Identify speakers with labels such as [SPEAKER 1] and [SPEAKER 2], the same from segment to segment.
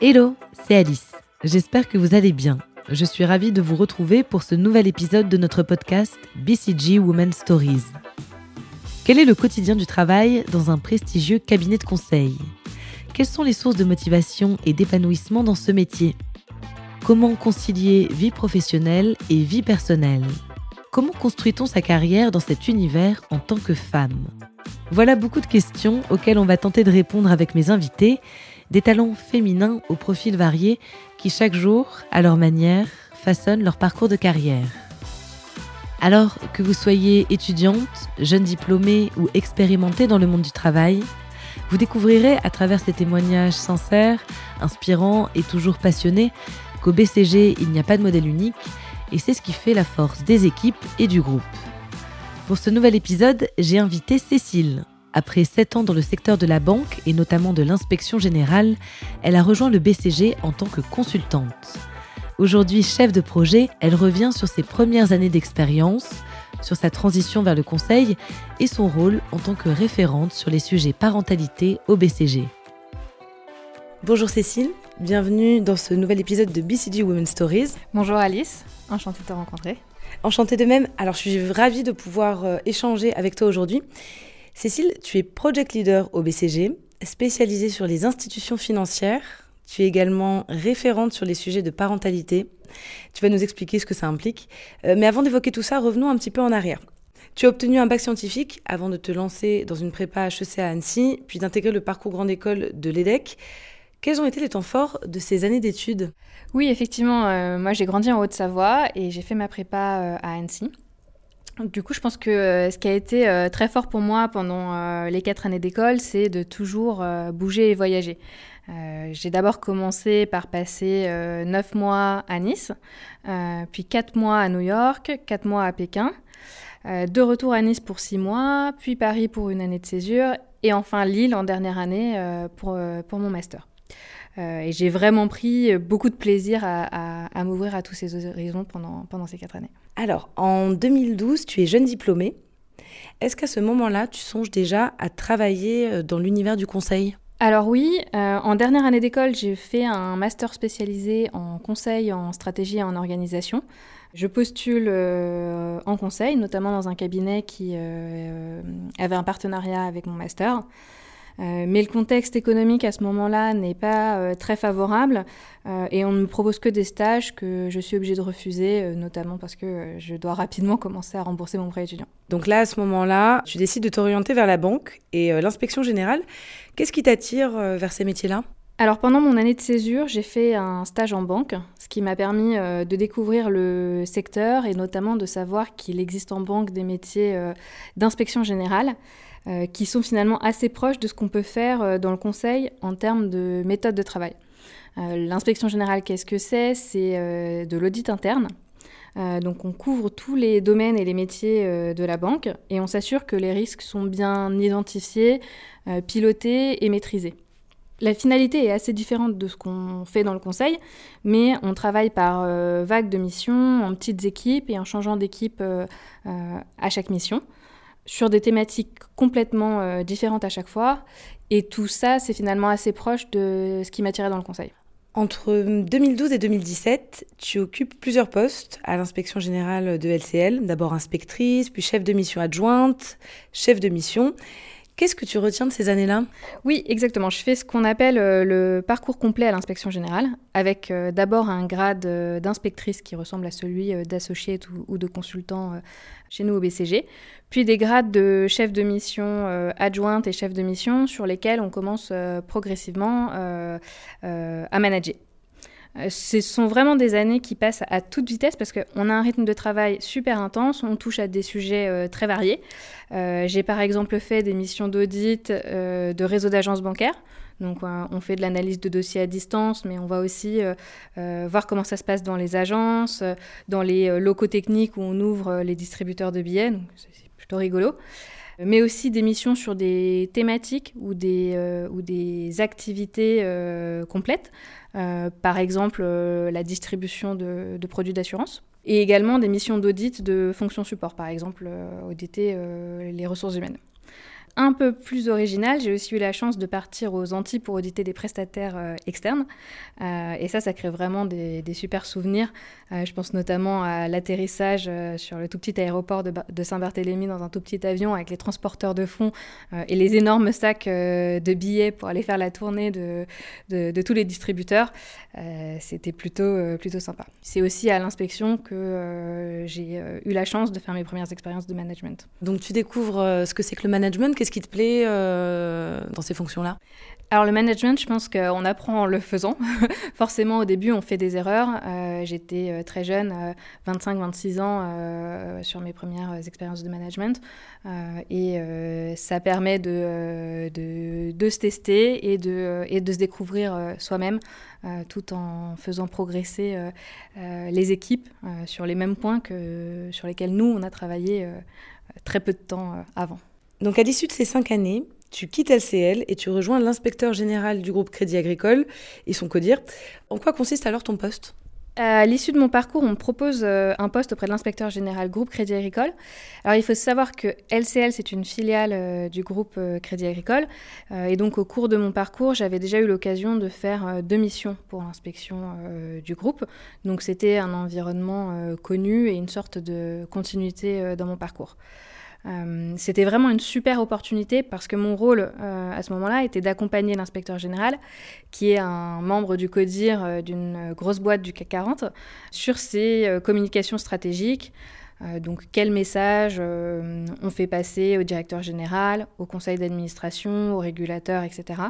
[SPEAKER 1] Hello, c'est Alice. J'espère que vous allez bien. Je suis ravie de vous retrouver pour ce nouvel épisode de notre podcast BCG Women Stories. Quel est le quotidien du travail dans un prestigieux cabinet de conseil? Quelles sont les sources de motivation et d'épanouissement dans ce métier? Comment concilier vie professionnelle et vie personnelle? Comment construit-on sa carrière dans cet univers en tant que femme? Voilà beaucoup de questions auxquelles on va tenter de répondre avec mes invités des talents féminins au profil varié qui chaque jour, à leur manière, façonnent leur parcours de carrière. Alors que vous soyez étudiante, jeune diplômée ou expérimentée dans le monde du travail, vous découvrirez à travers ces témoignages sincères, inspirants et toujours passionnés qu'au BCG, il n'y a pas de modèle unique et c'est ce qui fait la force des équipes et du groupe. Pour ce nouvel épisode, j'ai invité Cécile, après sept ans dans le secteur de la banque et notamment de l'inspection générale, elle a rejoint le BCG en tant que consultante. Aujourd'hui chef de projet, elle revient sur ses premières années d'expérience, sur sa transition vers le conseil et son rôle en tant que référente sur les sujets parentalité au BCG. Bonjour Cécile, bienvenue dans ce nouvel épisode de BCG Women Stories.
[SPEAKER 2] Bonjour Alice, enchantée de te rencontrer.
[SPEAKER 1] Enchantée de même, alors je suis ravie de pouvoir euh, échanger avec toi aujourd'hui. Cécile, tu es project leader au BCG, spécialisée sur les institutions financières. Tu es également référente sur les sujets de parentalité. Tu vas nous expliquer ce que ça implique. Euh, mais avant d'évoquer tout ça, revenons un petit peu en arrière. Tu as obtenu un bac scientifique avant de te lancer dans une prépa HEC à Annecy, puis d'intégrer le parcours grande école de l'EDEC. Quels ont été les temps forts de ces années d'études?
[SPEAKER 2] Oui, effectivement, euh, moi j'ai grandi en Haute-Savoie et j'ai fait ma prépa euh, à Annecy. Du coup, je pense que euh, ce qui a été euh, très fort pour moi pendant euh, les quatre années d'école, c'est de toujours bouger et voyager. J'ai d'abord commencé par passer neuf mois à Nice, puis quatre mois à New York, quatre mois à Pékin, de retour à Nice pour six mois, puis Paris pour une année de césure, et enfin Lille en dernière année pour, pour mon master. Et j'ai vraiment pris beaucoup de plaisir à, à m'ouvrir à tous ces horizons pendant, pendant ces quatre années.
[SPEAKER 1] Alors, en 2012, tu es jeune diplômée. Est-ce qu'à ce, moment-là, tu songes déjà à travailler euh, dans l'univers du conseil?
[SPEAKER 2] Alors oui, euh, en dernière année d'école, j'ai fait un master spécialisé en conseil, en stratégie et en organisation. Je postule euh, en conseil, notamment dans un cabinet qui avait un partenariat avec mon master. Euh, mais le contexte économique à ce moment-là n'est pas euh, très favorable euh, et on ne me propose que des stages que je suis obligée de refuser, notamment parce que je dois rapidement commencer à rembourser mon prêt étudiant.
[SPEAKER 1] Donc là, à ce moment-là, tu décides de t'orienter vers la banque et l'inspection générale. Qu'est-ce qui t'attire vers ces métiers-là?
[SPEAKER 2] Alors pendant mon année de césure, j'ai fait un stage en banque, ce qui m'a permis de découvrir le secteur et notamment de savoir qu'il existe en banque des métiers d'inspection générale. Euh, qui sont finalement assez proches de ce qu'on peut faire euh, dans le conseil en termes de méthode de travail. Euh, l'inspection générale, qu'est-ce que c'est? C'est de l'audit interne. donc on couvre tous les domaines et les métiers de la banque et on s'assure que les risques sont bien identifiés, pilotés et maîtrisés. La finalité est assez différente de ce qu'on fait dans le conseil, mais on travaille par vagues de missions, en petites équipes et en changeant d'équipe à chaque mission sur des thématiques complètement euh, différentes à chaque fois. Et tout ça, c'est finalement assez proche de ce qui m'attirait dans le conseil.
[SPEAKER 1] Entre 2012 et 2017, tu occupes plusieurs postes à l'inspection générale de LCL. D'abord inspectrice, puis chef de mission adjointe, chef de mission. Qu'est-ce que tu retiens de ces années-là?
[SPEAKER 2] Oui, exactement. Je fais ce qu'on appelle euh, le parcours complet à l'inspection générale, avec euh, d'abord un grade d'inspectrice qui ressemble à celui d'associé ou, de consultant chez nous au BCG, puis des grades de chef de mission euh, adjointe et chef de mission sur lesquels on commence euh, progressivement euh, à manager. Ce sont vraiment des années qui passent à toute vitesse parce qu'on a un rythme de travail super intense, on touche à des sujets très variés. J'ai par exemple fait des missions d'audit de réseau d'agences bancaires. Donc on fait de l'analyse de dossiers à distance, mais on va aussi euh, euh, voir comment ça se passe dans les agences, euh, dans les locaux techniques où on ouvre les distributeurs de billets. C'est plutôt rigolo. Mais aussi des missions sur des thématiques ou des, ou des activités complètes. Par exemple, la distribution de, produits d'assurance et également des missions d'audit de fonctions support, par exemple auditer les ressources humaines. Un peu plus original, j'ai aussi eu la chance de partir aux Antilles pour auditer des prestataires euh, externes. Euh, et ça, ça crée vraiment des, super souvenirs. Euh, je pense notamment à l'atterrissage sur le tout petit aéroport de, Saint-Barthélemy dans un tout petit avion avec les transporteurs de fonds et les énormes sacs de billets pour aller faire la tournée de, de tous les distributeurs. C'était plutôt, plutôt sympa. C'est aussi à l'inspection que j'ai eu la chance de faire mes premières expériences de management.
[SPEAKER 1] Donc tu découvres ce que c'est que le management Qu'est-ce qui te plaît euh, dans ces fonctions-là?
[SPEAKER 2] Alors le management, je pense qu'on apprend en le faisant. Forcément, au début, on fait des erreurs. Euh, j'étais euh, très jeune, 25-26 ans, sur mes premières expériences de management. et ça permet de, se tester et de, et de se découvrir soi-même, tout en faisant progresser les équipes sur les mêmes points que sur lesquels nous, on a travaillé très peu de temps avant.
[SPEAKER 1] Donc à l'issue de ces cinq années, tu quittes LCL et tu rejoins l'inspecteur général du groupe Crédit Agricole et son CODIR. En quoi consiste alors ton poste?
[SPEAKER 2] À l'issue de mon parcours, on me propose euh, un poste auprès de l'inspecteur général groupe Crédit Agricole. Alors il faut savoir que LCL, c'est une filiale euh, du groupe euh, Crédit Agricole. et donc au cours de mon parcours, j'avais déjà eu l'occasion de faire deux missions pour l'inspection du groupe. Donc c'était un environnement connu et une sorte de continuité dans mon parcours. Euh, c'était vraiment une super opportunité parce que mon rôle euh, à ce moment-là était d'accompagner l'inspecteur général, qui est un membre du CODIR euh, d'une grosse boîte du CAC 40, sur ses communications stratégiques. donc quel message on fait passer au directeur général, au conseil d'administration, au régulateur, etc.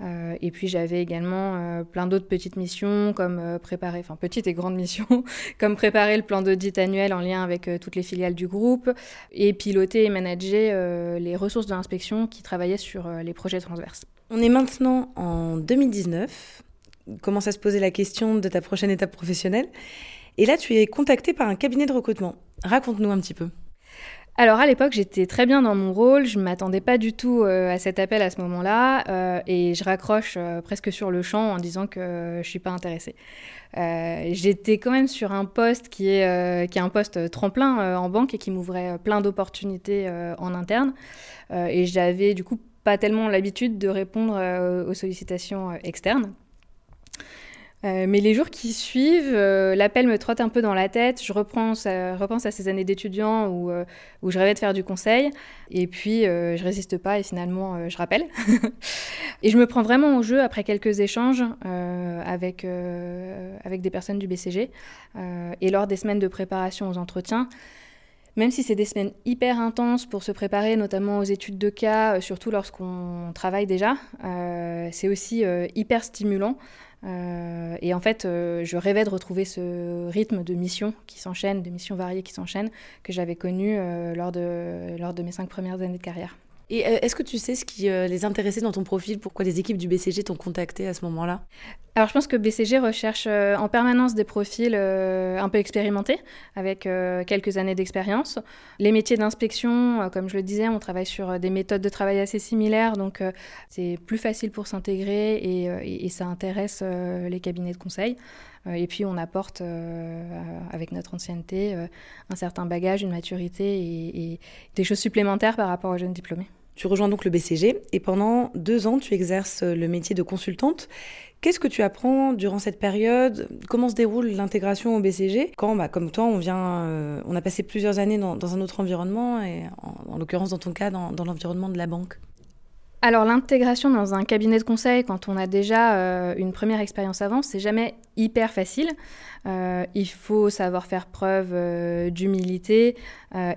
[SPEAKER 2] Euh, et puis j'avais également euh, plein d'autres petites missions, comme euh, préparer, enfin petites et grandes missions, comme préparer le plan d'audit annuel en lien avec toutes les filiales du groupe, et piloter et manager les ressources de l'inspection qui travaillaient sur les projets transverses.
[SPEAKER 1] On est maintenant en 2019, commence à se poser la question de ta prochaine étape professionnelle, et là tu es contacté par un cabinet de recrutement. Raconte-nous un petit peu.
[SPEAKER 2] Alors à l'époque, j'étais très bien dans mon rôle, je ne m'attendais pas du tout euh, à cet appel à ce moment-là, euh, et je raccroche euh, presque sur le champ en disant que je suis pas intéressée. J'étais quand même sur un poste qui est, qui est un poste tremplin en banque et qui m'ouvrait plein d'opportunités en interne, et j'avais du coup pas tellement l'habitude de répondre aux sollicitations externes. Euh, mais les jours qui suivent, euh, l'appel me trotte un peu dans la tête. Je repense à, repense à ces années d'étudiant où, euh, où, je rêvais de faire du conseil. Et puis, je résiste pas et finalement, je rappelle. et je me prends vraiment au jeu après quelques échanges avec, avec des personnes du BCG. et lors des semaines de préparation aux entretiens, même si c'est des semaines hyper intenses pour se préparer, notamment aux études de cas, surtout lorsqu'on travaille déjà, c'est aussi hyper stimulant. Euh, et en fait, euh, je rêvais de retrouver ce rythme de missions qui s'enchaînent, de missions variées qui s'enchaînent, que j'avais connu euh, lors, de, lors de mes cinq premières années de carrière.
[SPEAKER 1] Et est-ce que tu sais ce qui les intéressait dans ton profil? Pourquoi les équipes du BCG t'ont contacté à ce moment-là?
[SPEAKER 2] Alors je pense que BCG recherche euh, en permanence des profils euh, un peu expérimentés, avec euh, quelques années d'expérience. Les métiers d'inspection, comme je le disais, on travaille sur des méthodes de travail assez similaires, donc c'est plus facile pour s'intégrer et, ça intéresse les cabinets de conseil. Et puis on apporte, avec notre ancienneté, un certain bagage, une maturité et, et des choses supplémentaires par rapport aux jeunes diplômés.
[SPEAKER 1] Tu rejoins donc le BCG et pendant deux ans, tu exerces le métier de consultante. Qu'est-ce que tu apprends durant cette période? Comment se déroule l'intégration au BCG Quand, bah, comme toi, on vient, euh, on a passé plusieurs années dans, un autre environnement et en, l'occurrence dans ton cas dans, l'environnement de la banque.
[SPEAKER 2] Alors l'intégration dans un cabinet de conseil, quand on a déjà euh, une première expérience avant, c'est jamais hyper facile. Euh, il faut savoir faire preuve d'humilité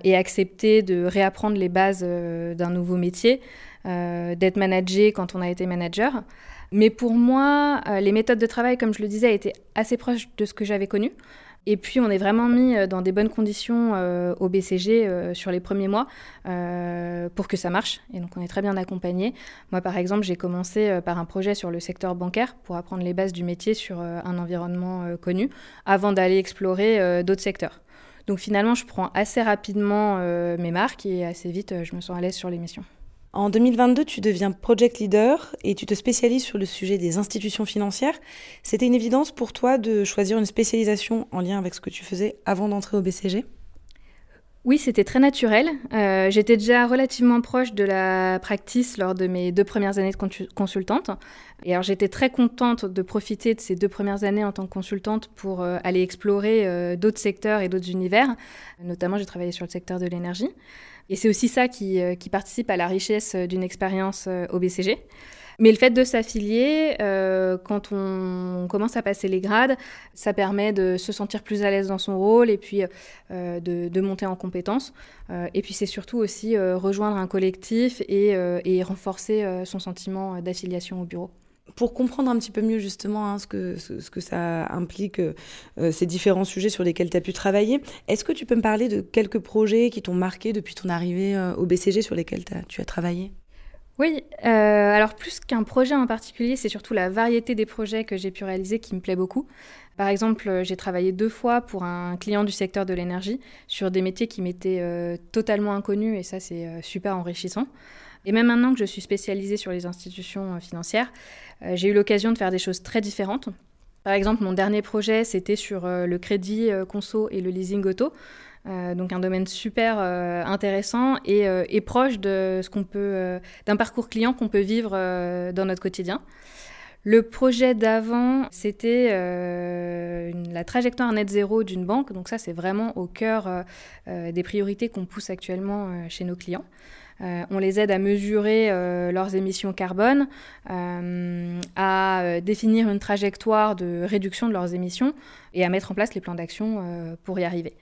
[SPEAKER 2] et accepter de réapprendre les bases d'un nouveau métier, d'être managé quand on a été manager. Mais pour moi, euh, les méthodes de travail, comme je le disais, étaient assez proches de ce que j'avais connu. Et puis, on est vraiment mis euh, dans des bonnes conditions euh, au BCG sur les premiers mois pour que ça marche. Et donc, on est très bien accompagné. Moi, par exemple, j'ai commencé par un projet sur le secteur bancaire pour apprendre les bases du métier sur un environnement connu avant d'aller explorer d'autres secteurs. Donc, finalement, je prends assez rapidement mes marques et assez vite, je me sens à l'aise sur les missions.
[SPEAKER 1] En 2022, tu deviens project leader et tu te spécialises sur le sujet des institutions financières. C'était une évidence pour toi de choisir une spécialisation en lien avec ce que tu faisais avant d'entrer au BCG
[SPEAKER 2] oui, c'était très naturel. Euh, j'étais déjà relativement proche de la practice lors de mes deux premières années de consultante. Et alors j'étais très contente de profiter de ces deux premières années en tant que consultante pour euh, aller explorer euh, d'autres secteurs et d'autres univers. Notamment, j'ai travaillé sur le secteur de l'énergie. Et c'est aussi ça qui, qui, participe à la richesse d'une expérience au BCG. Mais le fait de s'affilier, euh, quand on, commence à passer les grades, ça permet de se sentir plus à l'aise dans son rôle et puis euh, de, monter en compétences. Euh, et puis c'est surtout aussi rejoindre un collectif et, renforcer son sentiment d'affiliation au bureau
[SPEAKER 1] pour comprendre un petit peu mieux justement hein, ce, que, ce, que ça implique, ces différents sujets sur lesquels tu as pu travailler, est-ce que tu peux me parler de quelques projets qui t'ont marqué depuis ton arrivée au BCG sur lesquels tu as travaillé?
[SPEAKER 2] Oui, euh, alors plus qu'un projet en particulier, c'est surtout la variété des projets que j'ai pu réaliser qui me plaît beaucoup. Par exemple, euh, j'ai travaillé deux fois pour un client du secteur de l'énergie sur des métiers qui m'étaient euh, totalement inconnus et ça c'est super enrichissant. Et même maintenant que je suis spécialisée sur les institutions financières, j'ai eu l'occasion de faire des choses très différentes. Par exemple, mon dernier projet, c'était sur le crédit conso et le leasing auto. Euh, donc un domaine super euh, intéressant euh, et, proche qu'on peut d'un parcours client qu'on peut vivre dans notre quotidien. Le projet d'avant, c'était la trajectoire net zéro d'une banque. Donc ça, c'est vraiment au cœur des priorités qu'on pousse actuellement chez nos clients. on les aide à mesurer leurs émissions carbone, à définir une trajectoire de réduction de leurs émissions et à mettre en place les plans d'action pour y arriver.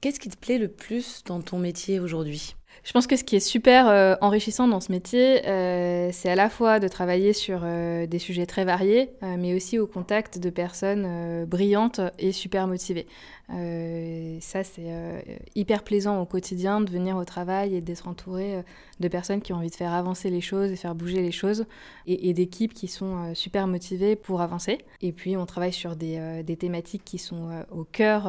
[SPEAKER 1] Qu'est-ce qui te plaît le plus dans ton métier aujourd'hui?
[SPEAKER 2] Je pense que ce qui est super euh, enrichissant dans ce métier, euh, c'est à la fois de travailler sur euh, des sujets très variés, mais aussi au contact de personnes brillantes et super motivées. ça, c'est hyper plaisant au quotidien de venir au travail et d'être entouré de personnes qui ont envie de faire avancer les choses et faire bouger les choses, et, d'équipes qui sont super motivées pour avancer. Et puis, on travaille sur des, des thématiques qui sont au cœur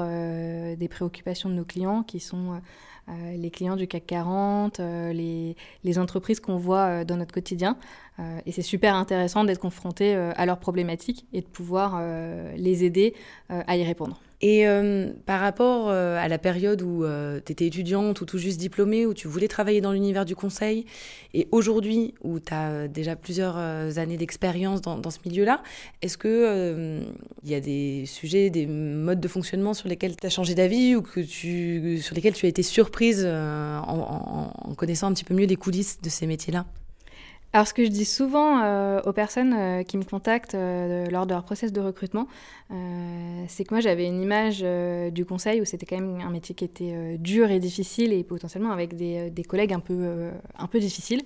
[SPEAKER 2] des préoccupations de nos clients, qui sont euh, les clients du CAC 40, euh, les, les, entreprises qu'on voit euh, dans notre quotidien. et c'est super intéressant d'être confronté à leurs problématiques et de pouvoir les aider à y répondre.
[SPEAKER 1] Et euh, par rapport euh, à la période où euh, tu étais étudiante ou tout juste diplômée, où tu voulais travailler dans l'univers du conseil, et aujourd'hui où tu as déjà plusieurs années d'expérience dans, dans, ce milieu-là, est-ce qu'il il y a des sujets, des modes de fonctionnement sur lesquels tu as changé d'avis ou que tu, sur lesquels tu as été surprise en, en connaissant un petit peu mieux les coulisses de ces métiers-là?
[SPEAKER 2] Alors, ce que je dis souvent euh, aux personnes euh, qui me contactent euh, lors de leur process de recrutement, c'est que moi j'avais une image du conseil où c'était quand même un métier qui était dur et difficile et potentiellement avec des, des collègues un peu, un peu difficiles.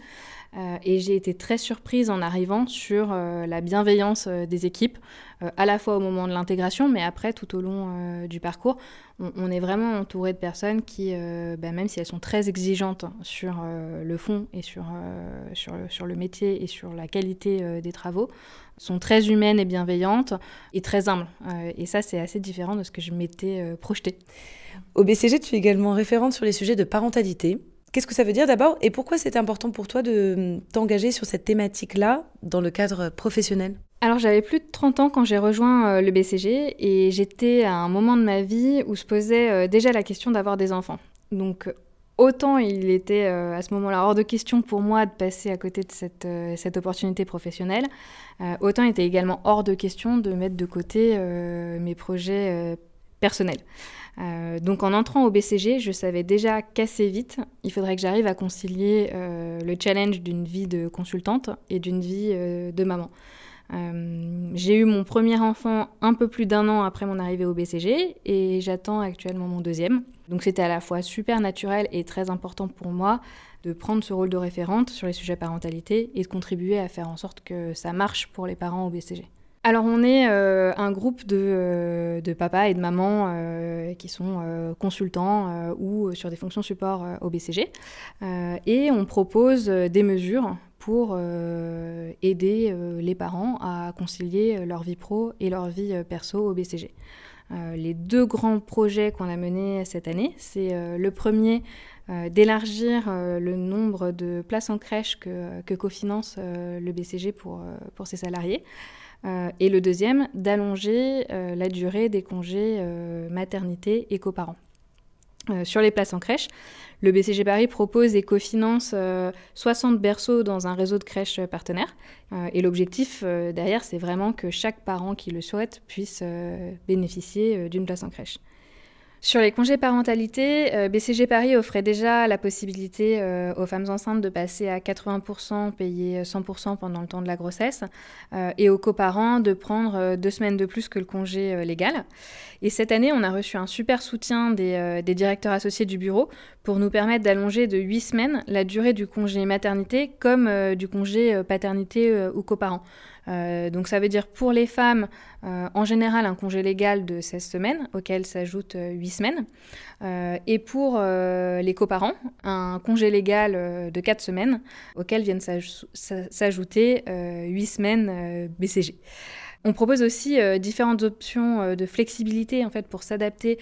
[SPEAKER 2] Euh, et j'ai été très surprise en arrivant sur euh, la bienveillance euh, des équipes, à la fois au moment de l'intégration, mais après tout au long du parcours. On, est vraiment entouré de personnes qui, bah, même si elles sont très exigeantes sur le fond et sur, sur, sur, le métier et sur la qualité des travaux, sont très humaines et bienveillantes et très humbles. et ça, c'est assez différent de ce que je m'étais projeté.
[SPEAKER 1] Au BCG, tu es également référente sur les sujets de parentalité. Qu'est-ce que ça veut dire d'abord et pourquoi c'est important pour toi de hum, t'engager sur cette thématique-là dans le cadre professionnel?
[SPEAKER 2] Alors j'avais plus de 30 ans quand j'ai rejoint euh, le BCG et j'étais à un moment de ma vie où se posait euh, déjà la question d'avoir des enfants. Donc autant il était euh, à ce moment-là hors de question pour moi de passer à côté de cette, cette opportunité professionnelle, autant il était également hors de question de mettre de côté mes projets personnels. Euh, donc en entrant au BCG, je savais déjà qu'assez vite, il faudrait que j'arrive à concilier euh, le challenge d'une vie de consultante et d'une vie euh, de maman. j'ai eu mon premier enfant un peu plus d'un an après mon arrivée au BCG et j'attends actuellement mon deuxième. Donc c'était à la fois super naturel et très important pour moi de prendre ce rôle de référente sur les sujets parentalité et de contribuer à faire en sorte que ça marche pour les parents au BCG alors on est euh, un groupe de, euh, de, papas et de mamans euh, qui sont consultants ou sur des fonctions support au BCG et on propose des mesures pour aider les parents à concilier leur vie pro et leur vie perso au BCG. les deux grands projets qu'on a menés cette année, c'est le premier d'élargir le nombre de places en crèche que, que cofinance le BCG pour, pour ses salariés. Euh, et le deuxième, d'allonger euh, la durée des congés euh, maternité et coparents. sur les places en crèche. Le BCG Paris propose et cofinance 60 berceaux dans un réseau de crèches partenaires. et l'objectif derrière, c'est vraiment que chaque parent qui le souhaite puisse bénéficier d'une place en crèche. Sur les congés parentalité, euh, BCG Paris offrait déjà la possibilité euh, aux femmes enceintes de passer à 80% payé 100% pendant le temps de la grossesse euh, et aux coparents de prendre deux semaines de plus que le congé légal. Et cette année, on a reçu un super soutien des, directeurs associés du bureau pour nous permettre d'allonger de 8 semaines la durée du congé maternité comme du congé paternité ou coparents. Euh, donc ça veut dire pour les femmes, euh, en général, un congé légal de 16 semaines, auquel s'ajoutent 8 semaines. Euh, et pour les coparents, un congé légal de 4 semaines, auquel viennent s'ajouter 8 semaines BCG. On propose aussi différentes options de flexibilité en fait pour s'adapter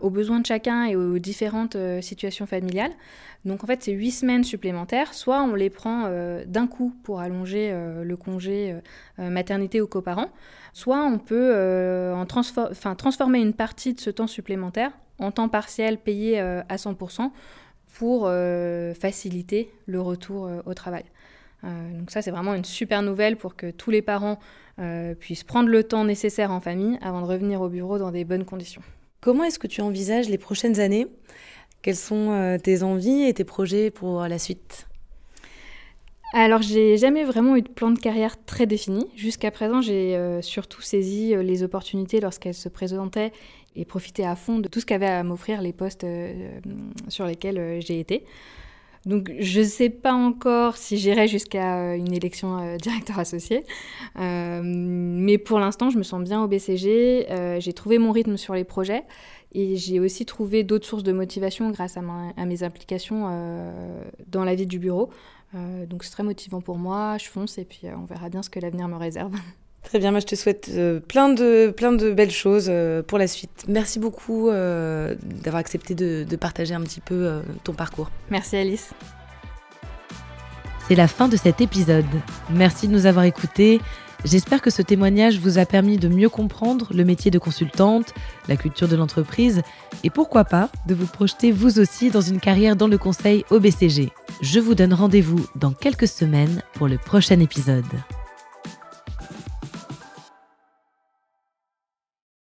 [SPEAKER 2] aux besoins de chacun et aux différentes situations familiales. Donc en fait, c'est huit semaines supplémentaires. Soit on les prend euh, d'un coup pour allonger euh, le congé euh, maternité aux coparents, soit on peut en transformer une partie de ce temps supplémentaire en temps partiel payé à 100% pour faciliter le retour au travail. Donc ça, c'est vraiment une super nouvelle pour que tous les parents puissent prendre le temps nécessaire en famille avant de revenir au bureau dans des bonnes conditions.
[SPEAKER 1] Comment est-ce que tu envisages les prochaines années? Quelles sont euh, tes envies et tes projets pour la suite?
[SPEAKER 2] Alors, j'ai jamais vraiment eu de plan de carrière très défini. Jusqu'à présent, j'ai euh, surtout saisi euh, les opportunités lorsqu'elles se présentaient et profité à fond de tout ce qu'avaient à m'offrir les postes sur lesquels j'ai été. Donc, je ne sais pas encore si j'irai jusqu'à une élection directeur associé. mais pour l'instant, je me sens bien au BCG. j'ai trouvé mon rythme sur les projets. Et j'ai aussi trouvé d'autres sources de motivation grâce à, mes implications euh, dans la vie du bureau. Euh, donc c'est très motivant pour moi, je fonce et puis euh, on verra bien ce que l'avenir me réserve.
[SPEAKER 1] Très bien, moi je te souhaite plein, de, plein de belles choses pour la suite. Merci beaucoup d'avoir accepté de, de, partager un petit peu ton parcours.
[SPEAKER 2] Merci Alice.
[SPEAKER 1] C'est la fin de cet épisode. Merci de nous avoir écoutés. J'espère que ce témoignage vous a permis de mieux comprendre le métier de consultante, la culture de l'entreprise et pourquoi pas de vous projeter vous aussi dans une carrière dans le conseil au BCG. Je vous donne rendez-vous dans quelques semaines pour le prochain épisode.